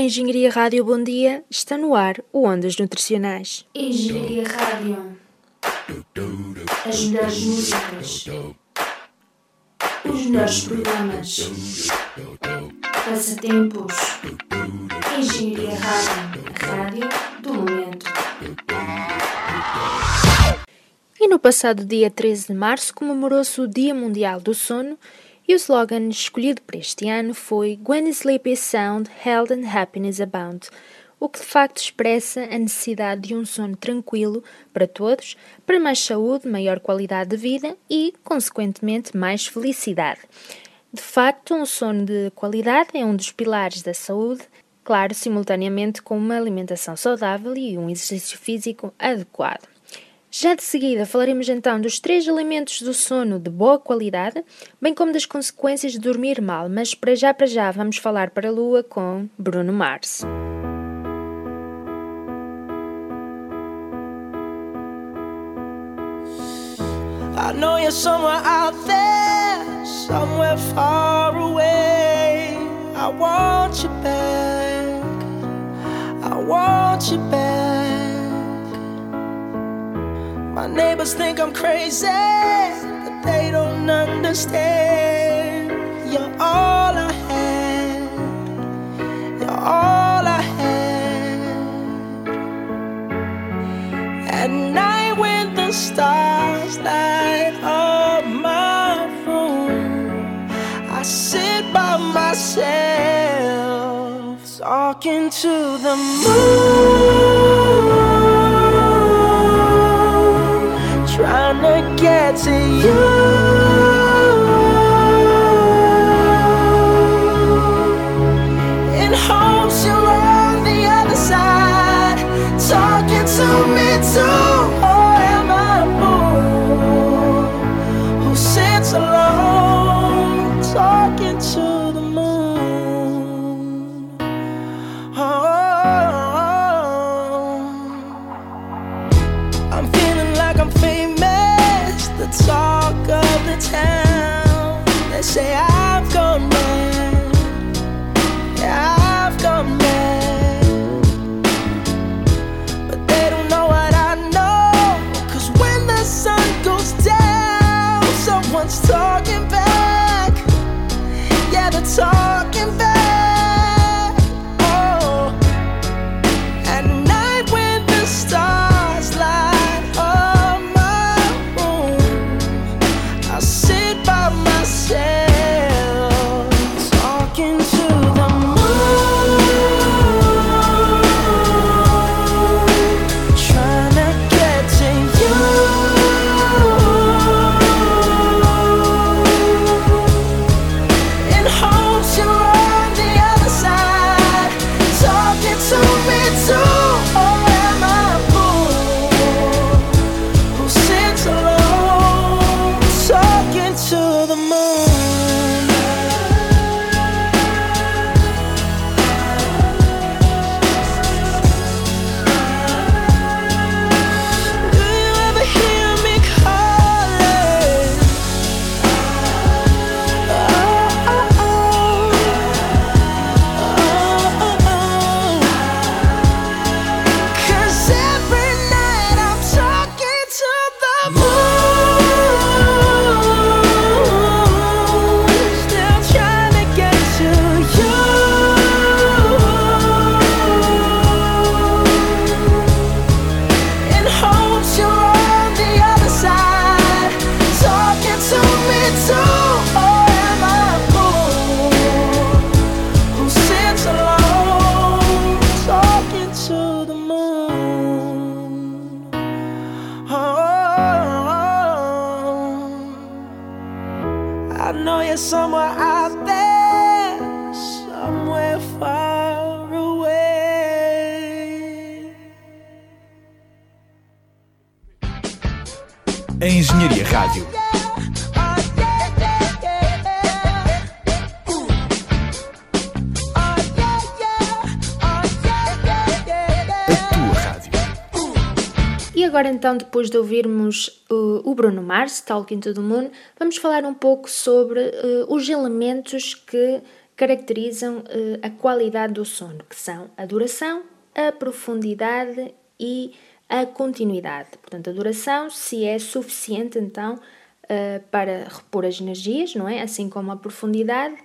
Engenharia Rádio Bom Dia está no ar o Ondas Nutricionais. Engenharia Rádio. As melhores músicas. Os melhores programas. Passatempos. Engenharia Rádio. A rádio do momento. E no passado dia 13 de março comemorou-se o Dia Mundial do Sono e o slogan escolhido para este ano foi When Sleep is Sound, Health and Happiness Abound, o que de facto expressa a necessidade de um sono tranquilo para todos, para mais saúde, maior qualidade de vida e, consequentemente, mais felicidade. De facto, um sono de qualidade é um dos pilares da saúde, claro, simultaneamente com uma alimentação saudável e um exercício físico adequado. Já de seguida falaremos então dos três elementos do sono de boa qualidade, bem como das consequências de dormir mal, mas para já para já vamos falar para a Lua com Bruno Mars. I know you're somewhere out there, somewhere far away. I want you back. I want you back. My neighbors think I'm crazy, but they don't understand. You're all I had. You're all I had. At night when the stars light up my room, I sit by myself talking to the moon. To you. E agora então, depois de ouvirmos uh, o Bruno Mars, Talking to the Moon, vamos falar um pouco sobre uh, os elementos que caracterizam eh, a qualidade do sono, que são a duração, a profundidade e a continuidade. Portanto, a duração, se é suficiente então uh, para repor as energias, não é? Assim como a profundidade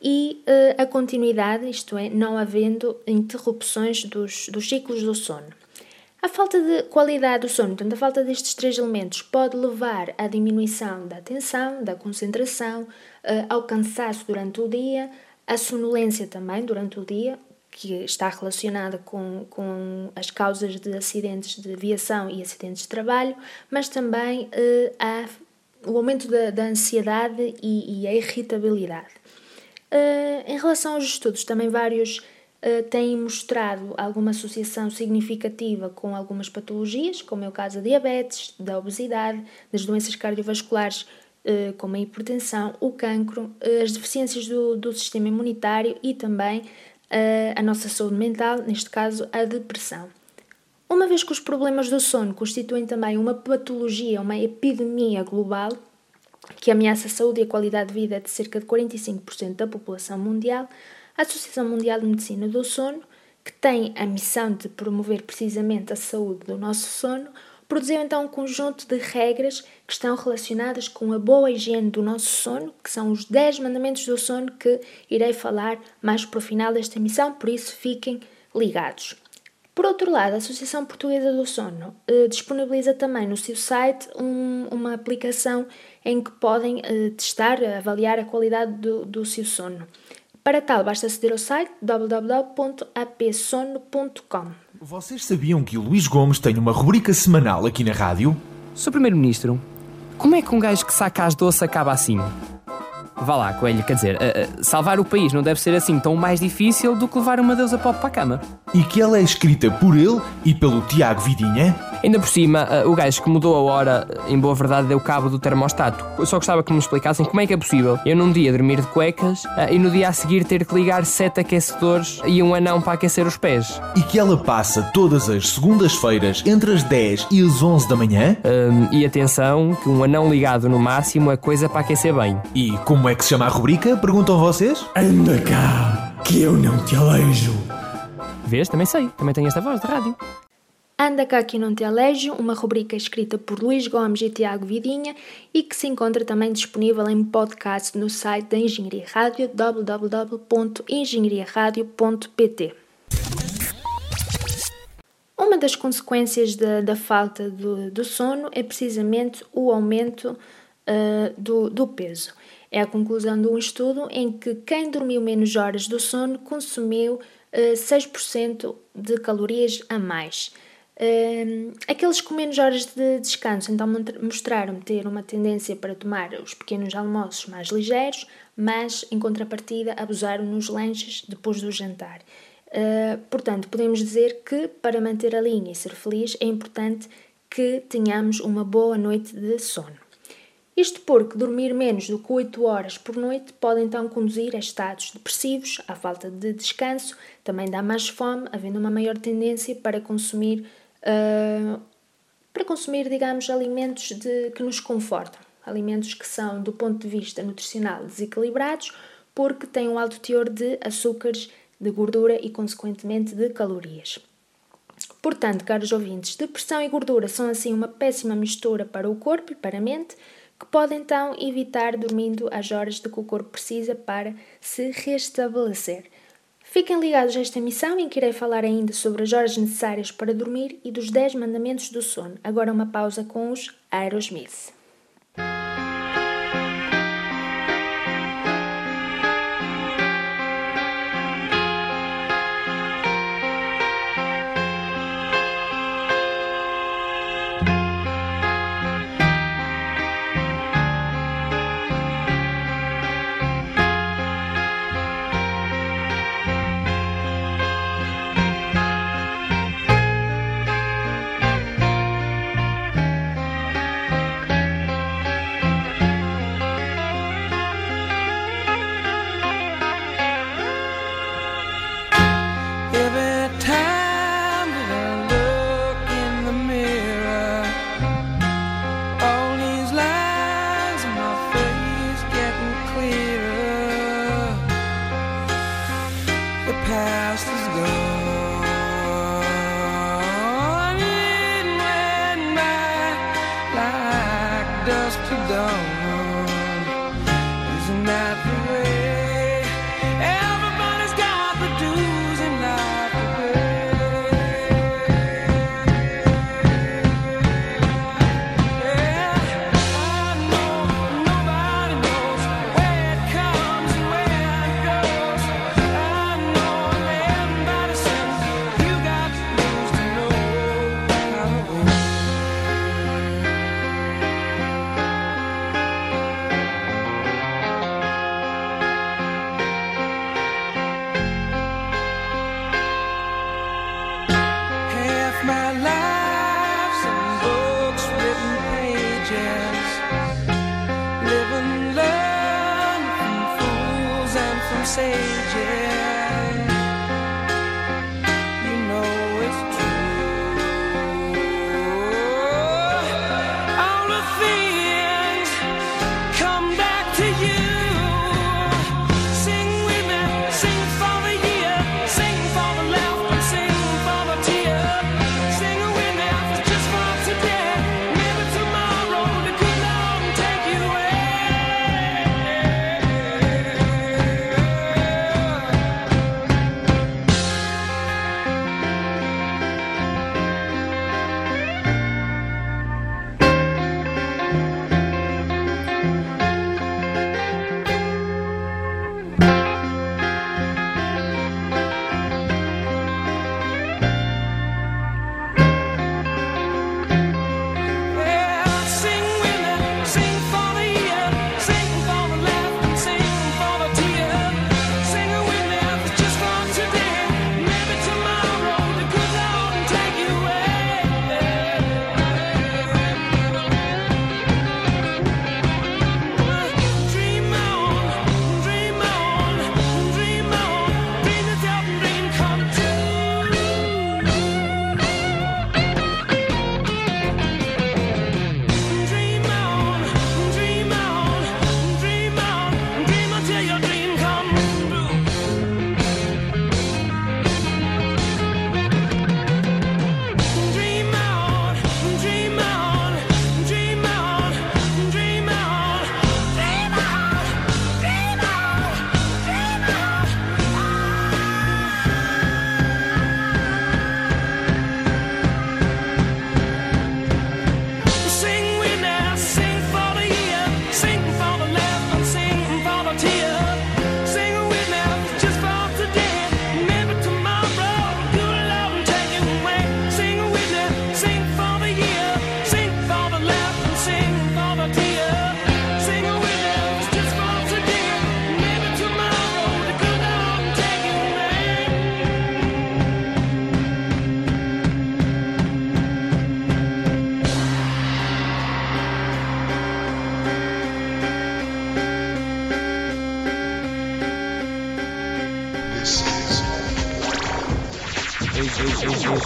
e uh, a continuidade, isto é, não havendo interrupções dos, dos ciclos do sono. A falta de qualidade do sono, portanto, a falta destes três elementos pode levar à diminuição da atenção, da concentração, uh, ao cansaço durante o dia, à sonolência também durante o dia, que está relacionada com, com as causas de acidentes de aviação e acidentes de trabalho, mas também há o aumento da, da ansiedade e, e, a irritabilidade. Uh, em relação aos estudos, também vários uh, têm mostrado alguma associação significativa com algumas patologias, como é o caso da diabetes, da obesidade, das doenças cardiovasculares, uh, como a hipertensão, o cancro, as deficiências do, do sistema imunitário e também a nossa saúde mental, neste caso a depressão. Uma vez que os problemas do sono constituem também uma patologia, uma epidemia global, que ameaça a saúde e a qualidade de vida de cerca de 45% da população mundial, a Associação Mundial de Medicina do Sono, que tem a missão de promover precisamente a saúde do nosso sono, produziu então um conjunto de regras que estão relacionadas com a boa higiene do nosso sono, que são os 10 mandamentos do sono que irei falar mais para o final desta emissão, por isso fiquem ligados. Por outro lado, a Associação Portuguesa do Sono eh, disponibiliza também no seu site um, uma aplicação em que podem eh, testar, avaliar a qualidade do, do seu sono. Para tal, basta aceder ao site www.apsono.com. Vocês sabiam que o Luís Gomes tem uma rubrica semanal aqui na rádio? Sr. Primeiro-Ministro, como é que um gajo que saca as doces acaba assim? Vá lá, Coelho, quer dizer, uh, uh, salvar o país não deve ser assim tão mais difícil do que levar uma deusa pop para a cama. E que ela é escrita por ele e pelo Tiago Vidinha? Ainda por cima, uh, o gajo que mudou a hora, em boa verdade, deu cabo do termostato. Eu só gostava que me explicassem como é que é possível eu num dia dormir de cuecas e no dia a seguir ter que ligar sete aquecedores e um anão para aquecer os pés. E que ela passa todas as segundas-feiras entre as 10 e as 11 da manhã? e atenção, que um anão ligado no máximo é coisa para aquecer bem. E como é que se chama a rubrica? Perguntam vocês? Anda cá, que eu não te alejo. Vês? Também sei, também tenho esta voz de rádio. Anda cá que não te uma rubrica escrita por Luís Gomes e Tiago Vidinha e que se encontra também disponível em podcast no site da Engenharia Rádio www.engenhariaradio.pt. Uma das consequências da, da falta do, do, sono é precisamente o aumento uh, do, do peso. É a conclusão de um estudo em que quem dormiu menos horas do sono consumiu uh, 6% de calorias a mais. Uh, aqueles com menos horas de descanso então mostraram ter uma tendência para tomar os pequenos almoços mais ligeiros, mas em contrapartida abusaram nos lanches depois do jantar. Uh, portanto, podemos dizer que para manter a linha e ser feliz é importante que tenhamos uma boa noite de sono. Isto porque dormir menos do que 8 horas por noite pode então conduzir a estados depressivos, à falta de descanso, também dá mais fome, havendo uma maior tendência para consumir, uh, para consumir digamos, alimentos de, que nos confortam, alimentos que são, do ponto de vista nutricional, desequilibrados, porque têm um alto teor de açúcares, de gordura e, consequentemente, de calorias. Portanto, caros ouvintes, depressão e gordura são assim uma péssima mistura para o corpo e para a mente, que pode então evitar dormindo as horas de que o corpo precisa para se restabelecer. Fiquem ligados a esta emissão em que irei falar ainda sobre as horas necessárias para dormir e dos 10 mandamentos do sono. Agora uma pausa com os Aerosmith. Sages.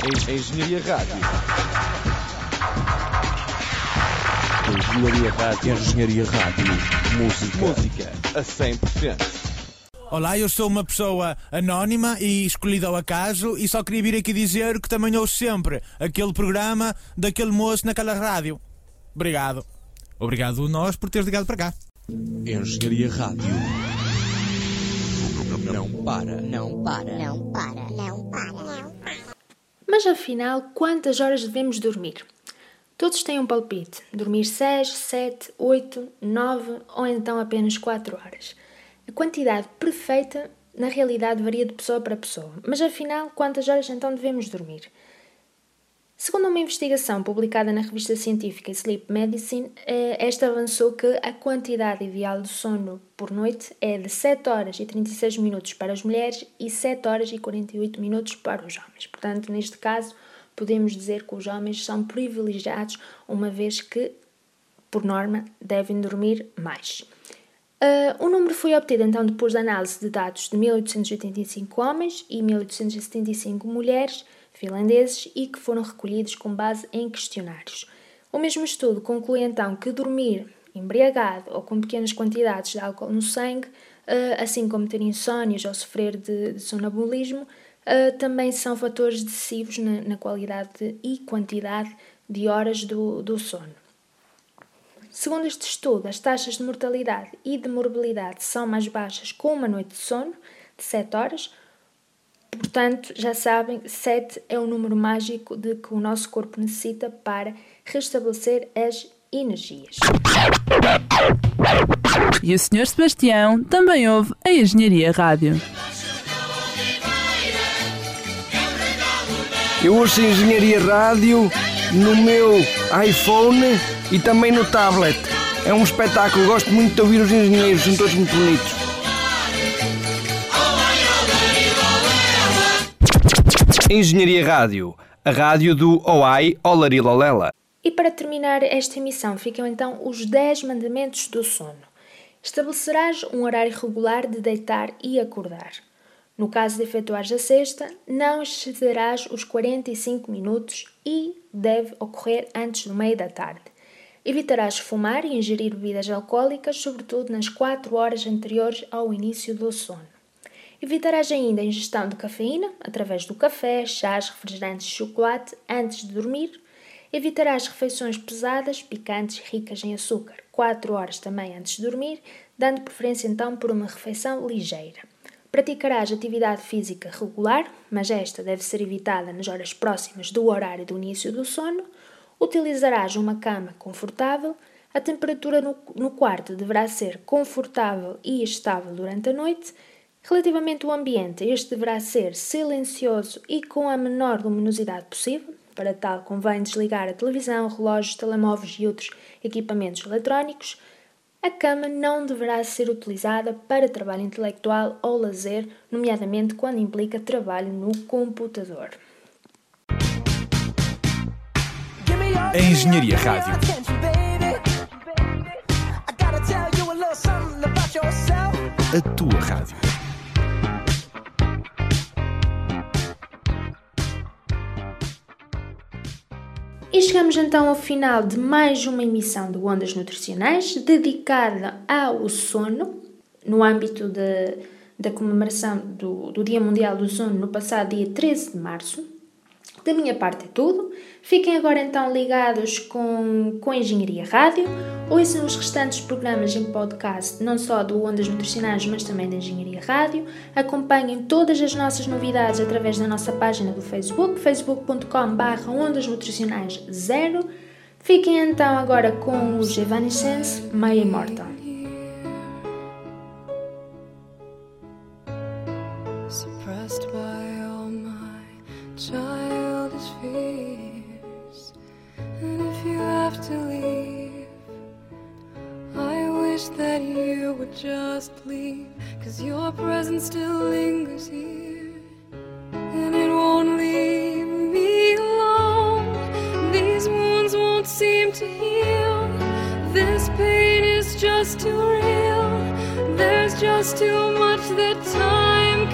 Engenharia Rádio. Engenharia Rádio. Engenharia Rádio. Música. Música a 100%. Olá, eu sou uma pessoa anónima e escolhida ao acaso e só queria vir aqui dizer que também ouço sempre aquele programa daquele moço naquela rádio. Obrigado. Obrigado nós por teres ligado para cá. Engenharia Rádio. Não para. Não para. Não para. Não para. Não para. Mas afinal, quantas horas devemos dormir? Todos têm um palpite: dormir 6, 7, 8, 9 ou então apenas 4 horas. A quantidade perfeita, na realidade, varia de pessoa para pessoa. Mas afinal, quantas horas então devemos dormir? Segundo uma investigação publicada na revista científica Sleep Medicine, eh, esta avançou que a quantidade ideal de sono por noite é de 7 horas e 36 minutos para as mulheres e 7 horas e 48 minutos para os homens. Portanto, neste caso, podemos dizer que os homens são privilegiados, uma vez que, por norma, devem dormir mais. Uh, o número foi obtido então depois da análise de dados de 1885 homens e 1875 mulheres finlandeses e que foram recolhidos com base em questionários. O mesmo estudo conclui então que dormir embriagado ou com pequenas quantidades de álcool no sangue, uh, assim como ter insónias ou sofrer de, sonambulismo, uh, também são fatores decisivos na, na qualidade e quantidade de horas do, do sono. Segundo este estudo, as taxas de mortalidade e de morbilidade são mais baixas com uma noite de sono de 7 horas. Portanto, já sabem, 7 é o número mágico de que o nosso corpo necessita para restabelecer as energias. E o Sr. Sebastião também ouve a Engenharia Rádio. Eu ouço Engenharia Rádio no meu iPhone e também no tablet. É um espetáculo, gosto muito de ouvir os engenheiros, são todos muito bonitos. Engenharia Rádio, a rádio do OAI Olarilolela. E para terminar esta emissão, ficam então os 10 mandamentos do sono. Estabelecerás um horário regular de deitar e acordar. No caso de efetuares a cesta, não excederás os 45 minutos e deve ocorrer antes do meio da tarde. Evitarás fumar e ingerir bebidas alcoólicas, sobretudo nas 4 horas anteriores ao início do sono. Evitarás ainda a ingestão de cafeína, através do café, chás, refrigerantes e chocolate, antes de dormir. Evitarás refeições pesadas, picantes ricas em açúcar, 4 horas também antes de dormir, dando preferência então por uma refeição ligeira. Praticarás atividade física regular, mas esta deve ser evitada nas horas próximas do horário do início do sono. Utilizarás uma cama confortável. A temperatura no, no quarto deverá ser confortável e estável durante a noite. Relativamente ao ambiente, este deverá ser silencioso e com a menor luminosidade possível. Para tal, convém desligar a televisão, relógios, telemóveis e outros equipamentos eletrónicos. A cama não deverá ser utilizada para trabalho intelectual ou lazer, nomeadamente quando implica trabalho no computador. A Engenharia Rádio. A tua rádio. E chegamos então ao final de mais uma emissão de Ondas Nutricionais dedicada ao sono, no âmbito de, da comemoração do, do Dia Mundial do Sono no passado dia 13 de março. Da minha parte é tudo. Fiquem agora então ligados com, com a Engenharia Rádio. Ouçam os restantes programas em podcast, não só do Ondas Nutricionais, mas também da Engenharia Rádio. Acompanhem todas as nossas novidades através da nossa página do Facebook, facebook.com.br Ondas Nutricionais 0. Fiquem então agora com os Evanescence, My Immortal. Just leave. Cause your presence still lingers here. And it won't leave me alone. These wounds won't seem to heal. This pain is just too real. There's just too much that time